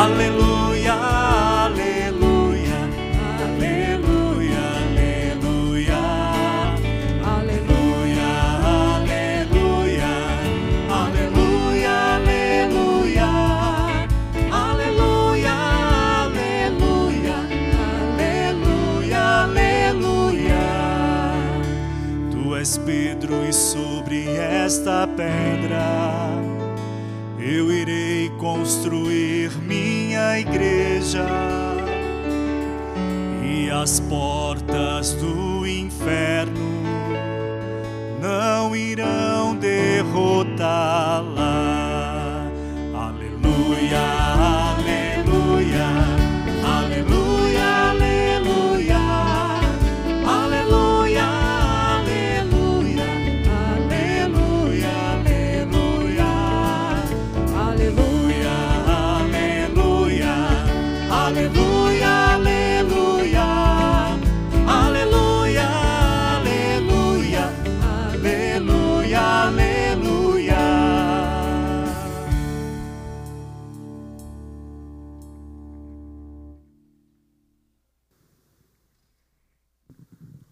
Aleluia, aleluia, aleluia, aleluia. Aleluia, aleluia, aleluia, aleluia. Aleluia, aleluia, aleluia, aleluia. Tu és Pedro e sobre esta pedra eu irei construir igreja e as portas do inferno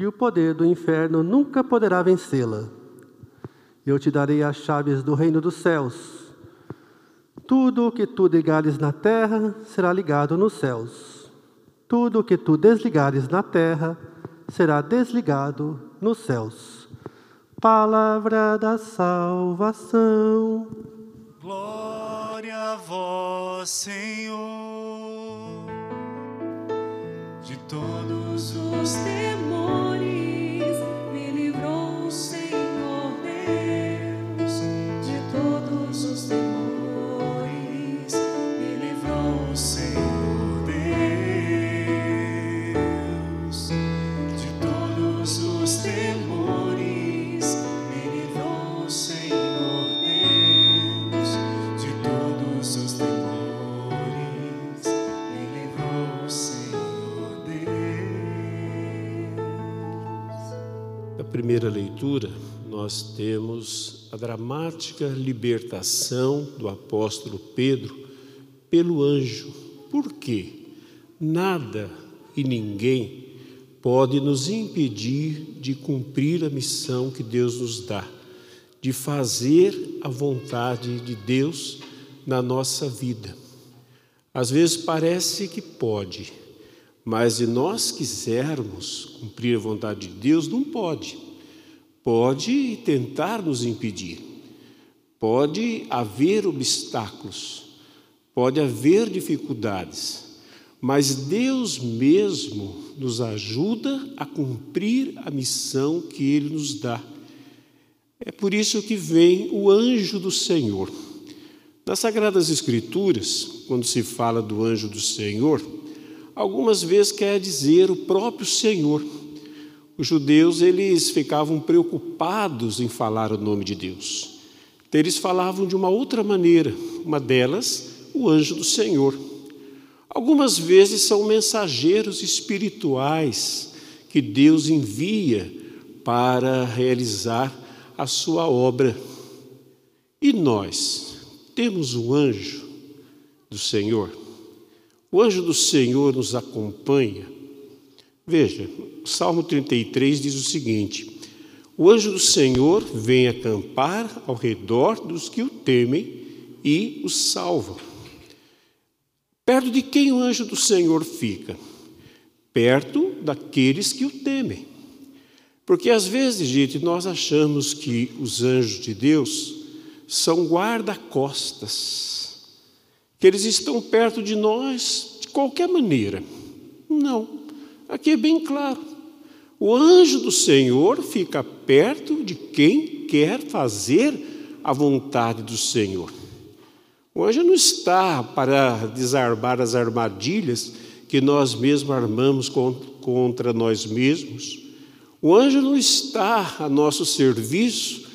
e o poder do inferno nunca poderá vencê-la. Eu te darei as chaves do reino dos céus. Tudo o que tu ligares na terra será ligado nos céus. Tudo o que tu desligares na terra será desligado nos céus. Palavra da salvação. Glória a vós, Senhor. Todos os temores primeira leitura, nós temos a dramática libertação do apóstolo Pedro pelo anjo. Por quê? Nada e ninguém pode nos impedir de cumprir a missão que Deus nos dá, de fazer a vontade de Deus na nossa vida. Às vezes parece que pode, mas se nós quisermos cumprir a vontade de Deus, não pode. Pode tentar nos impedir, pode haver obstáculos, pode haver dificuldades, mas Deus mesmo nos ajuda a cumprir a missão que Ele nos dá. É por isso que vem o anjo do Senhor. Nas Sagradas Escrituras, quando se fala do anjo do Senhor, algumas vezes quer dizer o próprio Senhor. Os judeus eles ficavam preocupados em falar o nome de Deus. Eles falavam de uma outra maneira, uma delas, o anjo do Senhor. Algumas vezes são mensageiros espirituais que Deus envia para realizar a sua obra. E nós temos o anjo do Senhor. O anjo do Senhor nos acompanha. Veja, Salmo 33 diz o seguinte: O anjo do Senhor vem acampar ao redor dos que o temem e os salva. Perto de quem o anjo do Senhor fica? Perto daqueles que o temem. Porque às vezes, gente, nós achamos que os anjos de Deus são guarda-costas, que eles estão perto de nós de qualquer maneira. Não, aqui é bem claro. O anjo do Senhor fica perto de quem quer fazer a vontade do Senhor. O anjo não está para desarmar as armadilhas que nós mesmos armamos contra nós mesmos. O anjo não está a nosso serviço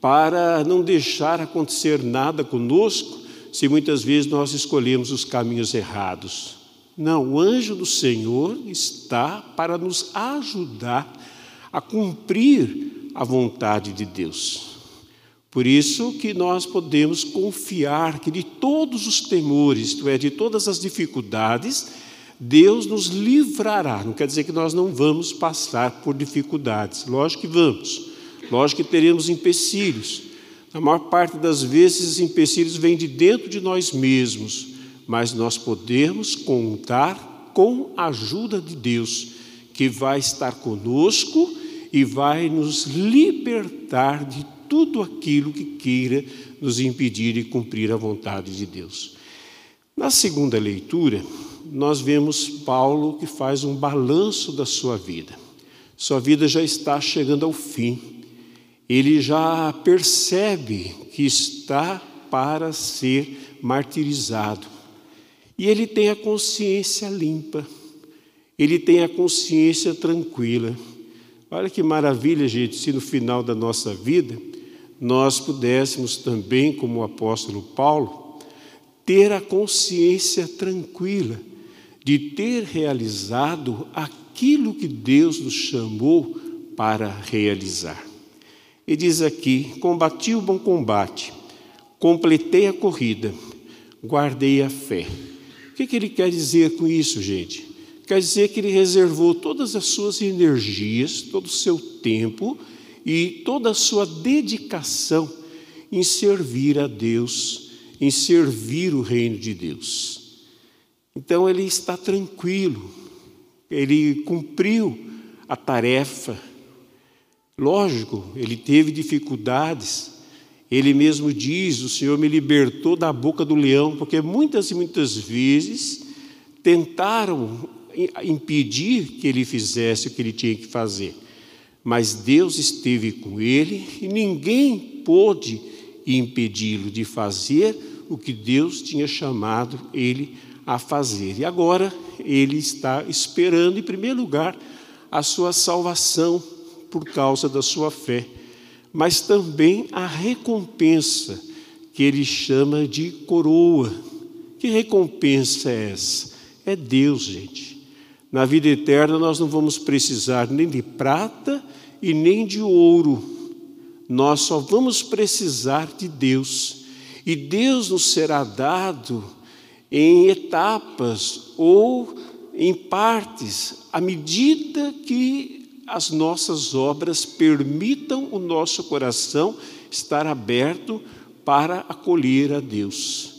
para não deixar acontecer nada conosco, se muitas vezes nós escolhemos os caminhos errados. Não, o anjo do Senhor está para nos ajudar a cumprir a vontade de Deus. Por isso que nós podemos confiar que de todos os temores, isto é, de todas as dificuldades, Deus nos livrará. Não quer dizer que nós não vamos passar por dificuldades, lógico que vamos. Lógico que teremos empecilhos. A maior parte das vezes, esses empecilhos vêm de dentro de nós mesmos, mas nós podemos contar com a ajuda de Deus, que vai estar conosco e vai nos libertar de tudo aquilo que queira nos impedir de cumprir a vontade de Deus. Na segunda leitura, nós vemos Paulo que faz um balanço da sua vida. Sua vida já está chegando ao fim ele já percebe que está para ser martirizado. E ele tem a consciência limpa, ele tem a consciência tranquila. Olha que maravilha, gente, se no final da nossa vida nós pudéssemos também, como o apóstolo Paulo, ter a consciência tranquila de ter realizado aquilo que Deus nos chamou para realizar. E diz aqui: combati o bom combate, completei a corrida, guardei a fé. Que, que ele quer dizer com isso, gente? Quer dizer que ele reservou todas as suas energias, todo o seu tempo e toda a sua dedicação em servir a Deus, em servir o reino de Deus. Então ele está tranquilo, ele cumpriu a tarefa Lógico, ele teve dificuldades. Ele mesmo diz: O Senhor me libertou da boca do leão, porque muitas e muitas vezes tentaram impedir que ele fizesse o que ele tinha que fazer. Mas Deus esteve com ele e ninguém pôde impedi-lo de fazer o que Deus tinha chamado ele a fazer. E agora ele está esperando, em primeiro lugar, a sua salvação por causa da sua fé, mas também a recompensa que ele chama de coroa. Que recompensa é essa? É Deus, gente. Na vida eterna nós não vamos precisar nem de prata e nem de ouro. Nós só vamos precisar de Deus. E Deus nos será dado em etapas ou em partes, à medida que as nossas obras permitam o nosso coração estar aberto para acolher a Deus.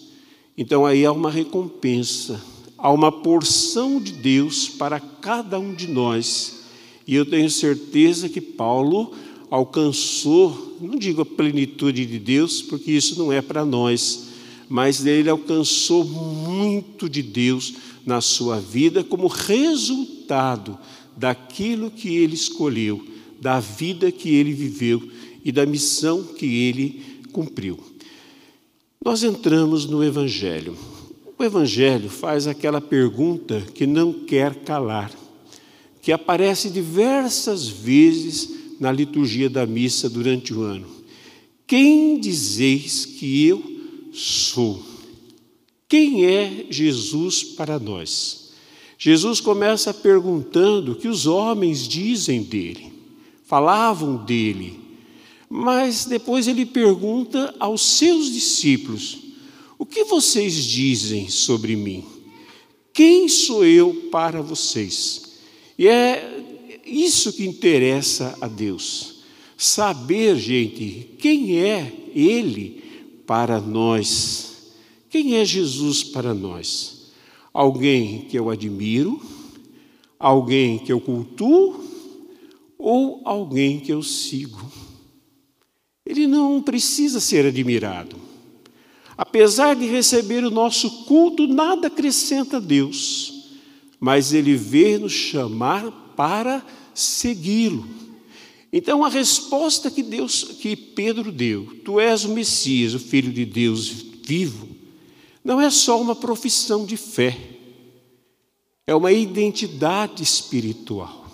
Então aí há uma recompensa, há uma porção de Deus para cada um de nós. E eu tenho certeza que Paulo alcançou, não digo a plenitude de Deus, porque isso não é para nós, mas ele alcançou muito de Deus na sua vida como resultado daquilo que ele escolheu, da vida que ele viveu e da missão que ele cumpriu. Nós entramos no Evangelho. O Evangelho faz aquela pergunta que não quer calar, que aparece diversas vezes na liturgia da missa durante o ano. Quem dizeis que eu sou? Quem é Jesus para nós? Jesus começa perguntando o que os homens dizem dele, falavam dele, mas depois ele pergunta aos seus discípulos: o que vocês dizem sobre mim? Quem sou eu para vocês? E é isso que interessa a Deus. Saber, gente, quem é Ele para nós. Quem é Jesus para nós? Alguém que eu admiro, alguém que eu cultuo ou alguém que eu sigo. Ele não precisa ser admirado. Apesar de receber o nosso culto, nada acrescenta a Deus, mas Ele veio nos chamar para segui-lo. Então a resposta que Deus, que Pedro deu, tu és o Messias, o Filho de Deus vivo, não é só uma profissão de fé, é uma identidade espiritual.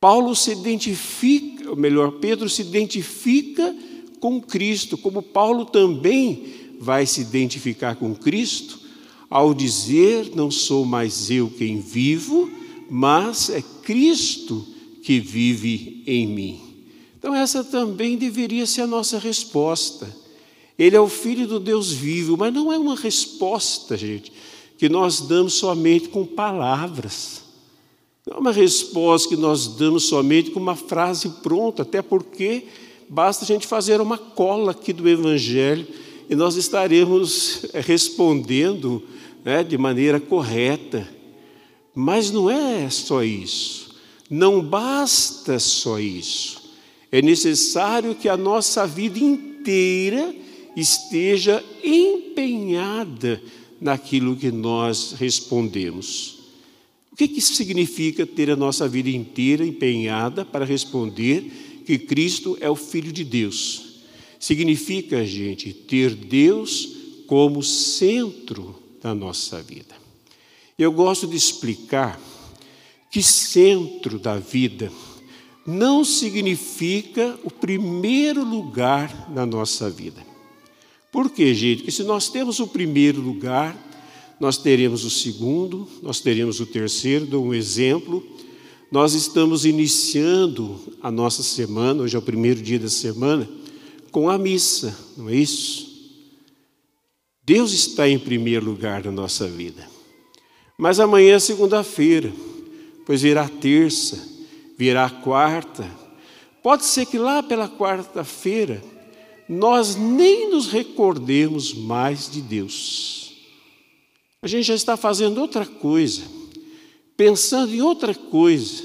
Paulo se identifica, ou melhor, Pedro se identifica com Cristo, como Paulo também vai se identificar com Cristo ao dizer: Não sou mais eu quem vivo, mas é Cristo que vive em mim. Então, essa também deveria ser a nossa resposta. Ele é o Filho do Deus vivo, mas não é uma resposta, gente, que nós damos somente com palavras. Não é uma resposta que nós damos somente com uma frase pronta, até porque Basta a gente fazer uma cola aqui do Evangelho e nós estaremos eh, respondendo né, de maneira correta. Mas não é só isso. Não basta só isso. É necessário que a nossa vida inteira esteja empenhada naquilo que nós respondemos. O que, que significa ter a nossa vida inteira empenhada para responder que Cristo é o Filho de Deus. Significa, gente, ter Deus como centro da nossa vida. Eu gosto de explicar que centro da vida não significa o primeiro lugar na nossa vida. Por quê, gente? Porque se nós temos o primeiro lugar, nós teremos o segundo, nós teremos o terceiro, dou um exemplo, nós estamos iniciando a nossa semana, hoje é o primeiro dia da semana, com a missa, não é isso? Deus está em primeiro lugar na nossa vida. Mas amanhã é segunda-feira, pois virá terça, virá quarta. Pode ser que lá pela quarta-feira nós nem nos recordemos mais de Deus. A gente já está fazendo outra coisa pensando em outra coisa.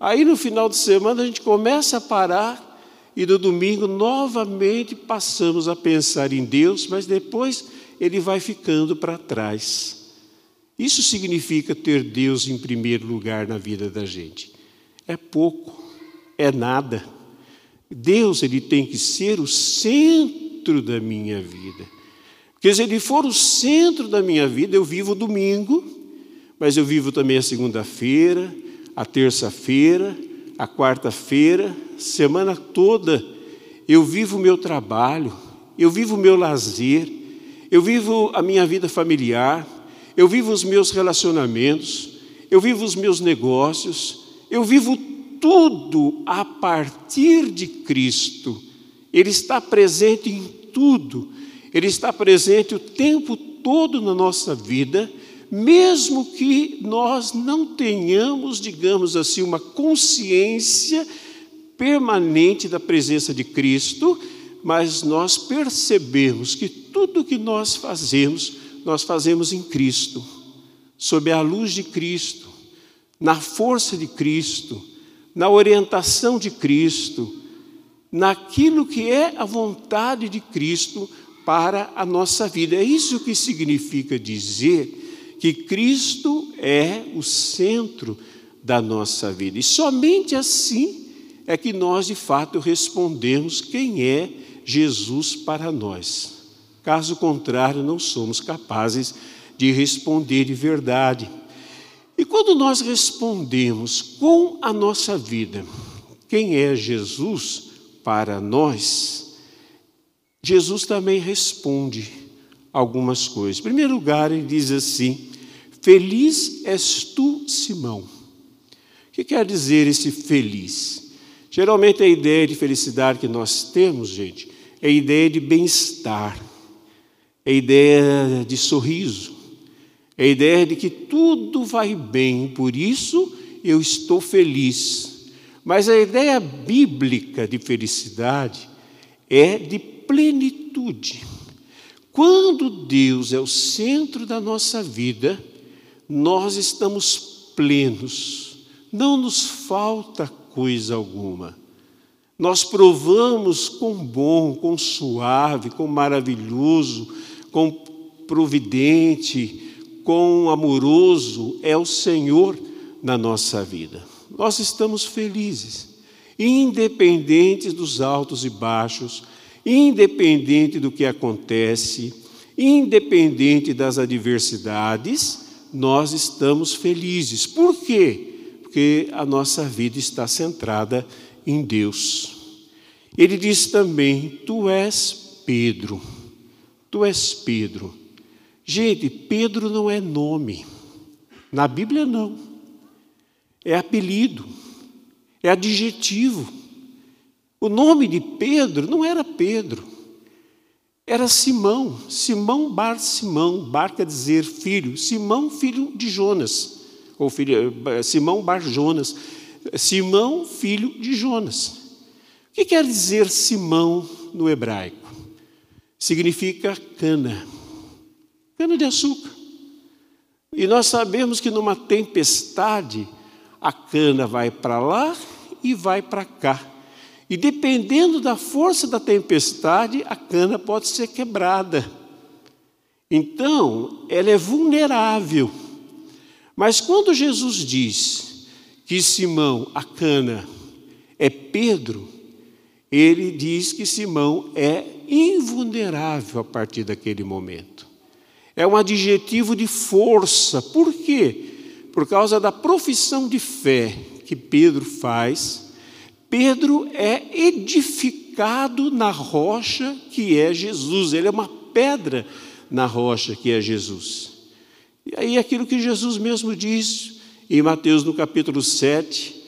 Aí no final de semana a gente começa a parar e no domingo novamente passamos a pensar em Deus, mas depois ele vai ficando para trás. Isso significa ter Deus em primeiro lugar na vida da gente. É pouco, é nada. Deus ele tem que ser o centro da minha vida. Porque se ele for o centro da minha vida, eu vivo domingo, mas eu vivo também a segunda-feira, a terça-feira, a quarta-feira, semana toda. Eu vivo o meu trabalho, eu vivo o meu lazer, eu vivo a minha vida familiar, eu vivo os meus relacionamentos, eu vivo os meus negócios, eu vivo tudo a partir de Cristo. Ele está presente em tudo, ele está presente o tempo todo na nossa vida mesmo que nós não tenhamos, digamos assim, uma consciência permanente da presença de Cristo, mas nós percebemos que tudo que nós fazemos, nós fazemos em Cristo, sob a luz de Cristo, na força de Cristo, na orientação de Cristo, naquilo que é a vontade de Cristo para a nossa vida. É isso que significa dizer que Cristo é o centro da nossa vida. E somente assim é que nós, de fato, respondemos quem é Jesus para nós. Caso contrário, não somos capazes de responder de verdade. E quando nós respondemos com a nossa vida, quem é Jesus para nós, Jesus também responde algumas coisas. Em primeiro lugar, ele diz assim: Feliz és tu, Simão. O que quer dizer esse feliz? Geralmente a ideia de felicidade que nós temos, gente, é a ideia de bem-estar, é a ideia de sorriso, é a ideia de que tudo vai bem, por isso eu estou feliz. Mas a ideia bíblica de felicidade é de plenitude. Quando Deus é o centro da nossa vida, nós estamos plenos, não nos falta coisa alguma. Nós provamos quão bom, quão suave, quão maravilhoso, quão providente, quão amoroso é o Senhor na nossa vida. Nós estamos felizes, independentes dos altos e baixos, independente do que acontece, independente das adversidades, nós estamos felizes. Por quê? Porque a nossa vida está centrada em Deus. Ele diz também: Tu és Pedro. Tu és Pedro. Gente, Pedro não é nome. Na Bíblia, não. É apelido. É adjetivo. O nome de Pedro não era Pedro. Era Simão, Simão Bar Simão, Bar quer dizer filho, Simão filho de Jonas, ou filho, eh, Simão Bar Jonas, Simão filho de Jonas. O que quer dizer Simão no hebraico? Significa cana, cana de açúcar. E nós sabemos que numa tempestade a cana vai para lá e vai para cá. E dependendo da força da tempestade, a cana pode ser quebrada. Então, ela é vulnerável. Mas quando Jesus diz que Simão, a cana, é Pedro, ele diz que Simão é invulnerável a partir daquele momento. É um adjetivo de força. Por quê? Por causa da profissão de fé que Pedro faz Pedro é edificado na rocha que é Jesus, ele é uma pedra na rocha que é Jesus. E aí aquilo que Jesus mesmo diz em Mateus no capítulo 7,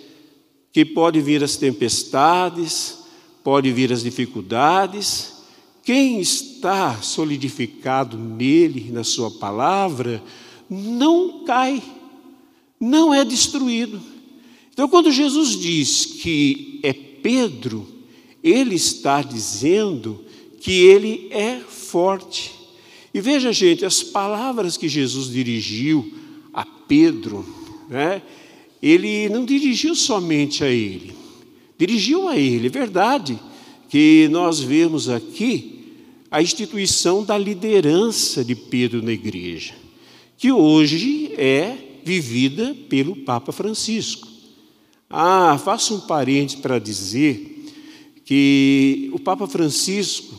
que pode vir as tempestades, pode vir as dificuldades, quem está solidificado nele, na sua palavra, não cai, não é destruído. Então, quando Jesus diz que é Pedro, ele está dizendo que ele é forte. E veja, gente, as palavras que Jesus dirigiu a Pedro, né, ele não dirigiu somente a ele, dirigiu a ele, é verdade que nós vemos aqui a instituição da liderança de Pedro na igreja, que hoje é vivida pelo Papa Francisco. Ah, faço um parente para dizer que o Papa Francisco,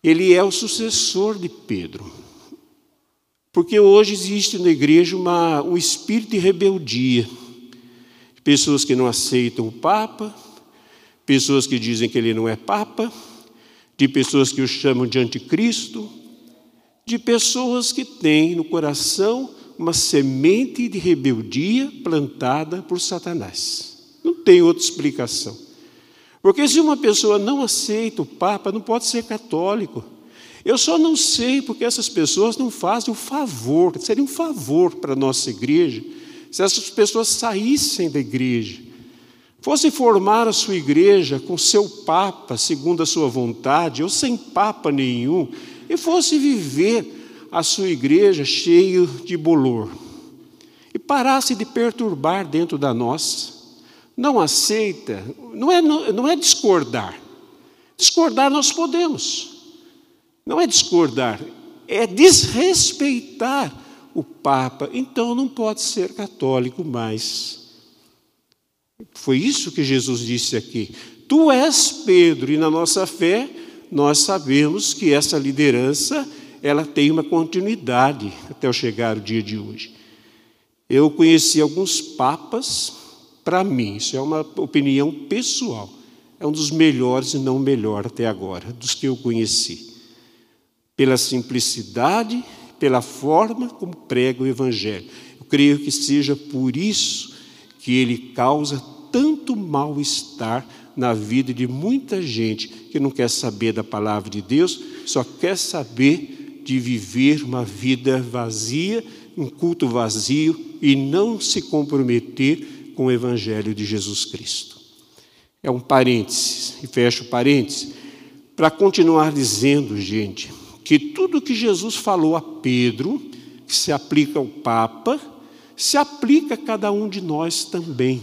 ele é o sucessor de Pedro. Porque hoje existe na igreja uma, um espírito de rebeldia. Pessoas que não aceitam o Papa, pessoas que dizem que ele não é Papa, de pessoas que o chamam de anticristo, de pessoas que têm no coração uma semente de rebeldia plantada por Satanás. Não tem outra explicação. Porque se uma pessoa não aceita o Papa, não pode ser católico. Eu só não sei porque essas pessoas não fazem o favor, seria um favor para a nossa igreja, se essas pessoas saíssem da igreja, fossem formar a sua igreja com seu Papa, segundo a sua vontade, ou sem Papa nenhum, e fosse viver a sua igreja cheio de bolor e parasse de perturbar dentro da nossa. Não aceita, não é, não é discordar. Discordar nós podemos. Não é discordar, é desrespeitar o Papa. Então não pode ser católico mais. Foi isso que Jesus disse aqui. Tu és Pedro, e na nossa fé nós sabemos que essa liderança ela tem uma continuidade até chegar o dia de hoje. Eu conheci alguns papas, para mim, isso é uma opinião pessoal, é um dos melhores e não melhor até agora, dos que eu conheci. Pela simplicidade, pela forma como prega o Evangelho. Eu creio que seja por isso que ele causa tanto mal-estar na vida de muita gente que não quer saber da palavra de Deus, só quer saber de viver uma vida vazia, um culto vazio e não se comprometer com o Evangelho de Jesus Cristo. É um parênteses, e fecho parênteses, para continuar dizendo, gente, que tudo que Jesus falou a Pedro, que se aplica ao Papa, se aplica a cada um de nós também.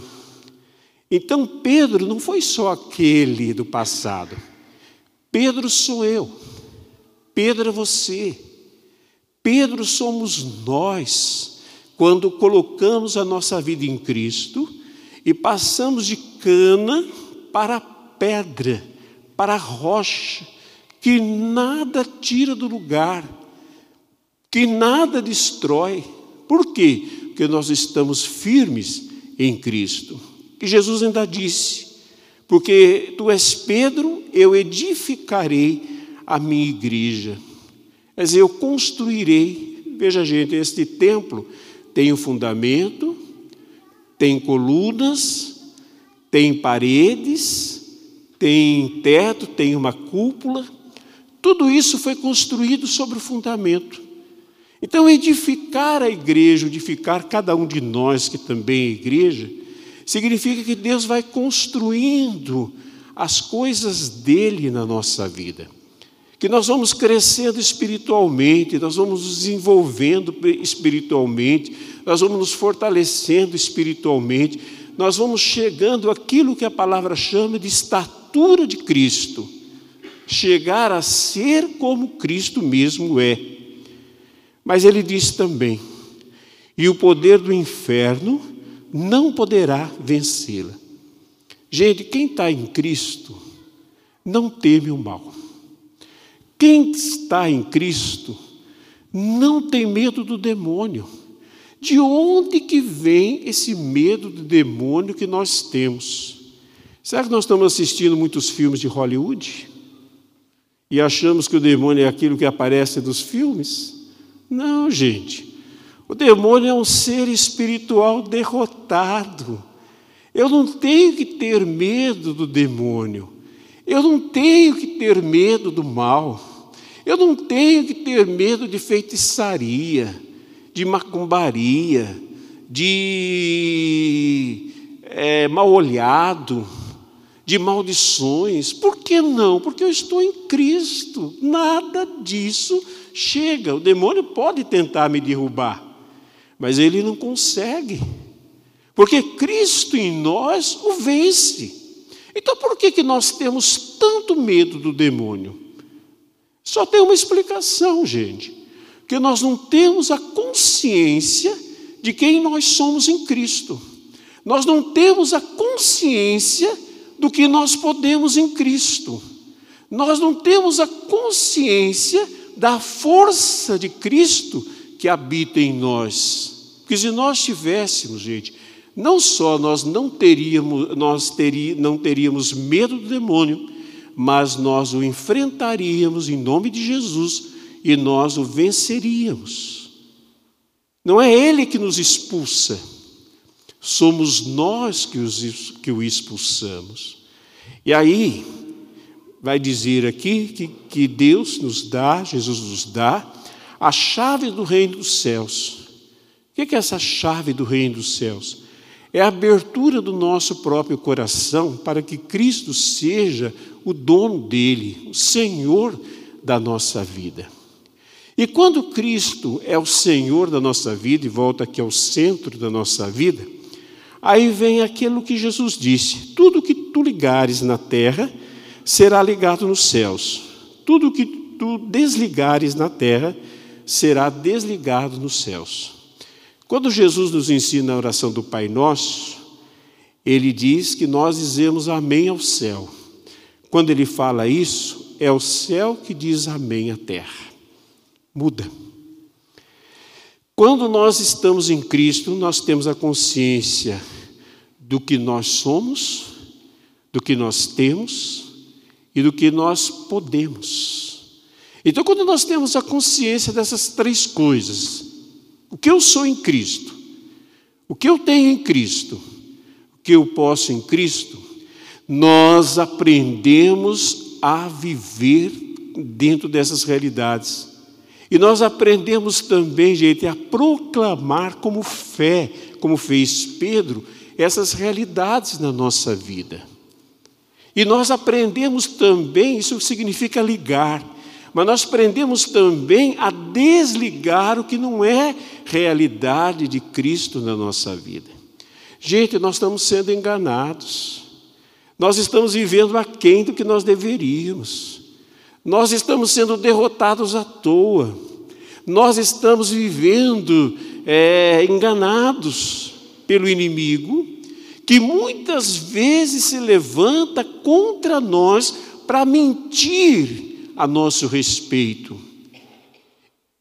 Então, Pedro não foi só aquele do passado. Pedro sou eu. Pedro é você. Pedro somos nós, quando colocamos a nossa vida em Cristo e passamos de cana para pedra, para rocha, que nada tira do lugar, que nada destrói. Por quê? Porque nós estamos firmes em Cristo. E Jesus ainda disse: Porque tu és Pedro, eu edificarei a minha igreja. Quer dizer, eu construirei. Veja, gente, este templo tem o um fundamento, tem colunas, tem paredes, tem teto, tem uma cúpula. Tudo isso foi construído sobre o fundamento. Então, edificar a igreja, edificar cada um de nós que também é igreja, significa que Deus vai construindo as coisas dele na nossa vida. Que nós vamos crescendo espiritualmente, nós vamos nos desenvolvendo espiritualmente, nós vamos nos fortalecendo espiritualmente, nós vamos chegando àquilo que a palavra chama de estatura de Cristo. Chegar a ser como Cristo mesmo é. Mas ele diz também: e o poder do inferno não poderá vencê-la. Gente, quem está em Cristo não teme o mal. Quem está em Cristo não tem medo do demônio. De onde que vem esse medo do demônio que nós temos? Será que nós estamos assistindo muitos filmes de Hollywood? E achamos que o demônio é aquilo que aparece nos filmes? Não, gente. O demônio é um ser espiritual derrotado. Eu não tenho que ter medo do demônio. Eu não tenho que ter medo do mal. Eu não tenho que ter medo de feitiçaria, de macumbaria, de é, mal olhado, de maldições. Por que não? Porque eu estou em Cristo. Nada disso chega. O demônio pode tentar me derrubar mas ele não consegue, porque Cristo em nós o vence. Então por que, que nós temos tanto medo do demônio? Só tem uma explicação, gente, que nós não temos a consciência de quem nós somos em Cristo. Nós não temos a consciência do que nós podemos em Cristo. Nós não temos a consciência da força de Cristo que habita em nós. Porque se nós tivéssemos, gente, não só nós não teríamos, nós teria, não teríamos medo do demônio, mas nós o enfrentaríamos em nome de Jesus e nós o venceríamos. Não é ele que nos expulsa, somos nós que, os, que o expulsamos. E aí, vai dizer aqui que, que Deus nos dá, Jesus nos dá, a chave do reino dos céus. O que é essa chave do reino dos céus? É a abertura do nosso próprio coração para que Cristo seja o dono dele, o Senhor da nossa vida. E quando Cristo é o Senhor da nossa vida e volta aqui ao centro da nossa vida, aí vem aquilo que Jesus disse: tudo que tu ligares na terra será ligado nos céus, tudo que tu desligares na terra será desligado nos céus. Quando Jesus nos ensina a oração do Pai Nosso, ele diz que nós dizemos amém ao céu. Quando ele fala isso, é o céu que diz amém à terra. Muda. Quando nós estamos em Cristo, nós temos a consciência do que nós somos, do que nós temos e do que nós podemos. Então, quando nós temos a consciência dessas três coisas, o que eu sou em Cristo, o que eu tenho em Cristo, o que eu posso em Cristo, nós aprendemos a viver dentro dessas realidades. E nós aprendemos também, gente, a proclamar como fé, como fez Pedro, essas realidades na nossa vida. E nós aprendemos também, isso significa ligar, mas nós aprendemos também a desligar o que não é realidade de Cristo na nossa vida. Gente, nós estamos sendo enganados, nós estamos vivendo aquém do que nós deveríamos, nós estamos sendo derrotados à toa, nós estamos vivendo é, enganados pelo inimigo que muitas vezes se levanta contra nós para mentir a nosso respeito.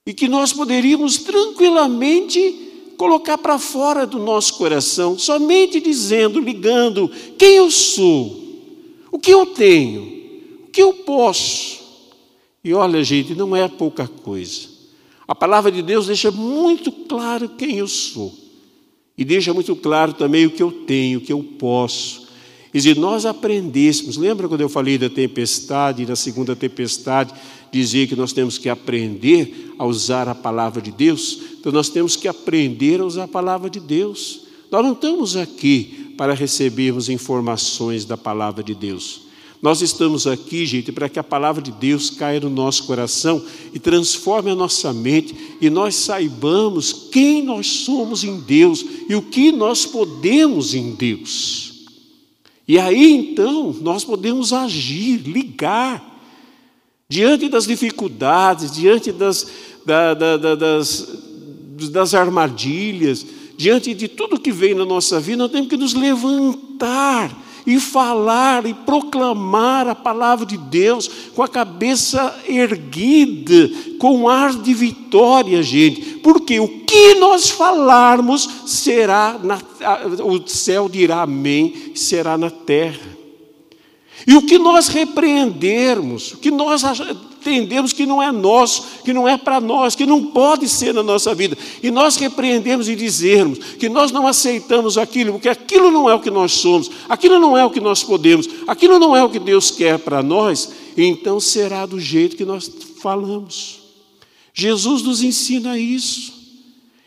E que nós poderíamos tranquilamente colocar para fora do nosso coração, somente dizendo, ligando quem eu sou, o que eu tenho, o que eu posso. E olha, gente, não é pouca coisa. A palavra de Deus deixa muito claro quem eu sou. E deixa muito claro também o que eu tenho, o que eu posso. E se nós aprendêssemos, lembra quando eu falei da tempestade, na segunda tempestade, dizer que nós temos que aprender a usar a palavra de Deus? Então nós temos que aprender a usar a palavra de Deus. Nós não estamos aqui para recebermos informações da palavra de Deus. Nós estamos aqui, gente, para que a palavra de Deus caia no nosso coração e transforme a nossa mente e nós saibamos quem nós somos em Deus e o que nós podemos em Deus. E aí então nós podemos agir, ligar, diante das dificuldades, diante das, da, da, da, das, das armadilhas, diante de tudo que vem na nossa vida, nós temos que nos levantar e falar e proclamar a palavra de Deus com a cabeça erguida, com ar de vitória, gente. Porque o que nós falarmos será, na, o céu dirá amém, será na terra. E o que nós repreendermos, o que nós entendemos que não é nosso, que não é para nós, que não pode ser na nossa vida, e nós repreendemos e dizermos que nós não aceitamos aquilo, porque aquilo não é o que nós somos, aquilo não é o que nós podemos, aquilo não é o que Deus quer para nós, então será do jeito que nós falamos. Jesus nos ensina isso.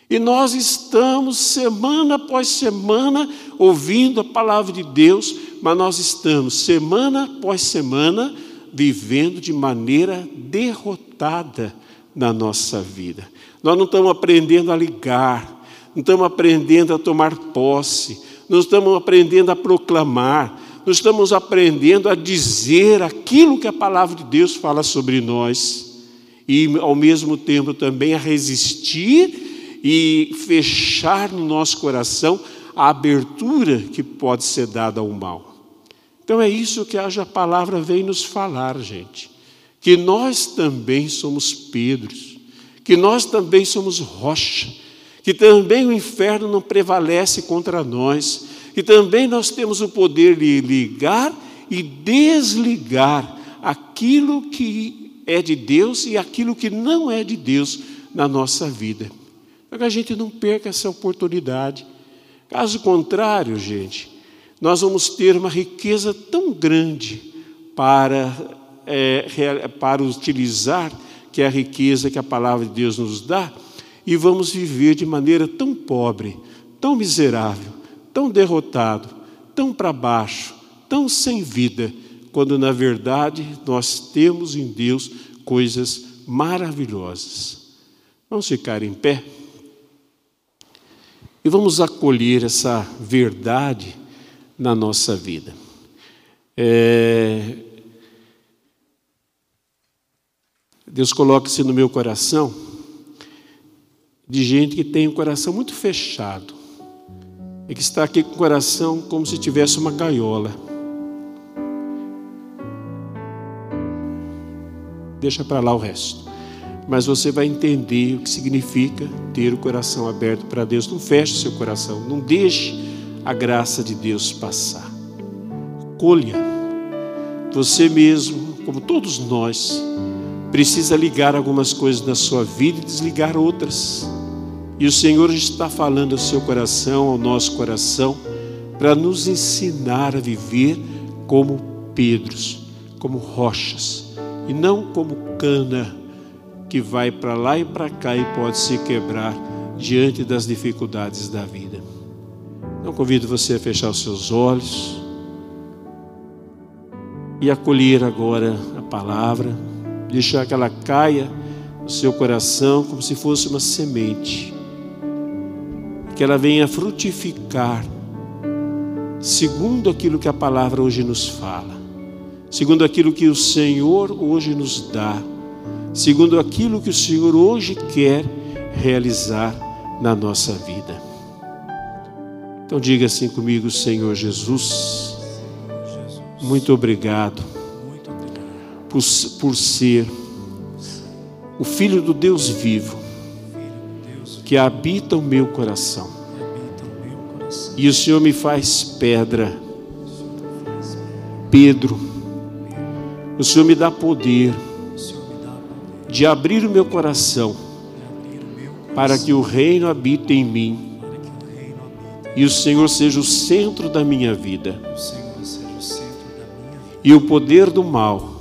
E nós estamos semana após semana ouvindo a palavra de Deus, mas nós estamos semana após semana vivendo de maneira derrotada na nossa vida. Nós não estamos aprendendo a ligar, não estamos aprendendo a tomar posse, não estamos aprendendo a proclamar, não estamos aprendendo a dizer aquilo que a palavra de Deus fala sobre nós e, ao mesmo tempo, também a resistir e fechar no nosso coração a abertura que pode ser dada ao mal. Então é isso que a palavra vem nos falar, gente. Que nós também somos Pedros, que nós também somos rocha, que também o inferno não prevalece contra nós, que também nós temos o poder de ligar e desligar aquilo que é de Deus e aquilo que não é de Deus na nossa vida. Para que a gente não perca essa oportunidade. Caso contrário, gente, nós vamos ter uma riqueza tão grande para, é, para utilizar, que é a riqueza que a palavra de Deus nos dá, e vamos viver de maneira tão pobre, tão miserável, tão derrotado, tão para baixo, tão sem vida, quando na verdade nós temos em Deus coisas maravilhosas. Vamos ficar em pé e vamos acolher essa verdade na nossa vida. É... Deus coloca isso no meu coração de gente que tem um coração muito fechado e que está aqui com o coração como se tivesse uma gaiola. deixa para lá o resto. Mas você vai entender o que significa ter o coração aberto para Deus. Não feche seu coração, não deixe a graça de Deus passar. Colha. Você mesmo, como todos nós, precisa ligar algumas coisas na sua vida e desligar outras. E o Senhor está falando ao seu coração, ao nosso coração, para nos ensinar a viver como Pedros, como rochas, e não como cana que vai para lá e para cá e pode se quebrar diante das dificuldades da vida. Então convido você a fechar os seus olhos e acolher agora a palavra, deixar que ela caia no seu coração como se fosse uma semente que ela venha frutificar, segundo aquilo que a palavra hoje nos fala, segundo aquilo que o Senhor hoje nos dá, segundo aquilo que o Senhor hoje quer realizar na nossa vida. Então diga assim comigo, Senhor Jesus, muito obrigado por, por ser o Filho do Deus vivo que habita o meu coração. E o Senhor me faz pedra, Pedro. O Senhor me dá poder de abrir o meu coração para que o reino habite em mim e o Senhor seja o centro da minha vida. E o poder do mal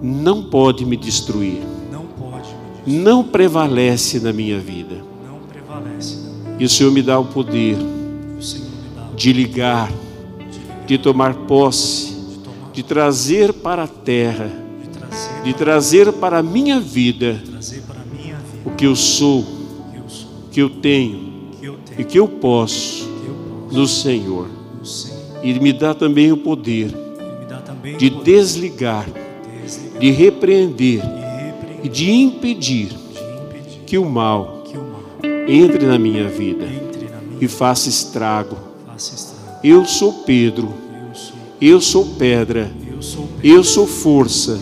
não pode me destruir. não prevalece na minha vida. E o Senhor me dá o poder de ligar, de tomar posse, de trazer para a terra, de trazer para a minha vida o que eu sou, o que eu tenho e que eu posso no Senhor. E me dá também o poder de desligar, de repreender e de impedir que o mal entre na minha vida e faça estrago. Eu sou Pedro, eu sou pedra, eu sou força,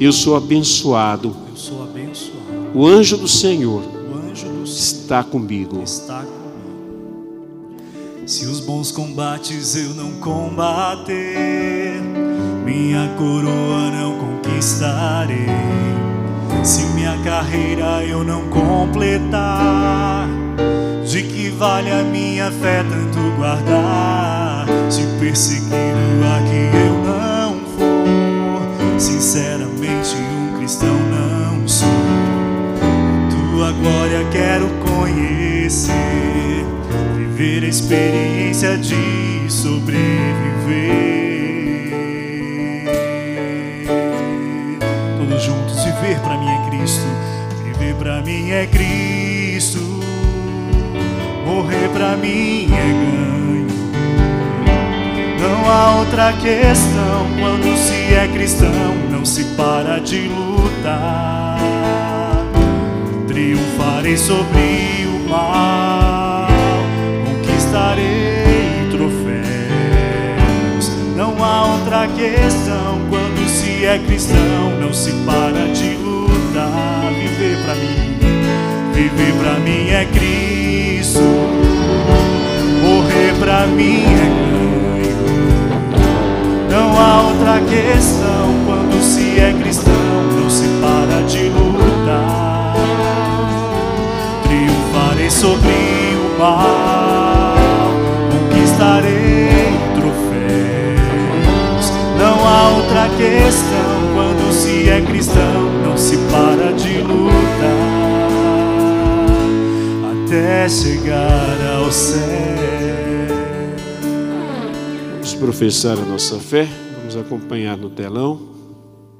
eu sou abençoado. O anjo do Senhor está comigo. Se os bons combates eu não combater, minha coroa não conquistarei. Se minha carreira eu não completar, de que vale a minha fé tanto guardar? Se perseguido aqui eu não for, sinceramente um cristão não. Tua glória quero conhecer, viver a experiência de sobreviver. Viver para mim é Cristo, viver para mim é Cristo, morrer para mim é ganho. Não há outra questão quando se é cristão, não se para de lutar. Triunfarei sobre o mal, conquistarei troféus. Não há outra questão quando se é cristão, não se para de lutar. Viver para mim, viver para mim é Cristo, morrer para mim é. Não há outra questão quando se é cristão, não se para de Sobre o mal, conquistarei troféus. Não há outra questão quando se é cristão, não se para de lutar até chegar ao céu. Vamos professar a nossa fé, vamos acompanhar no telão.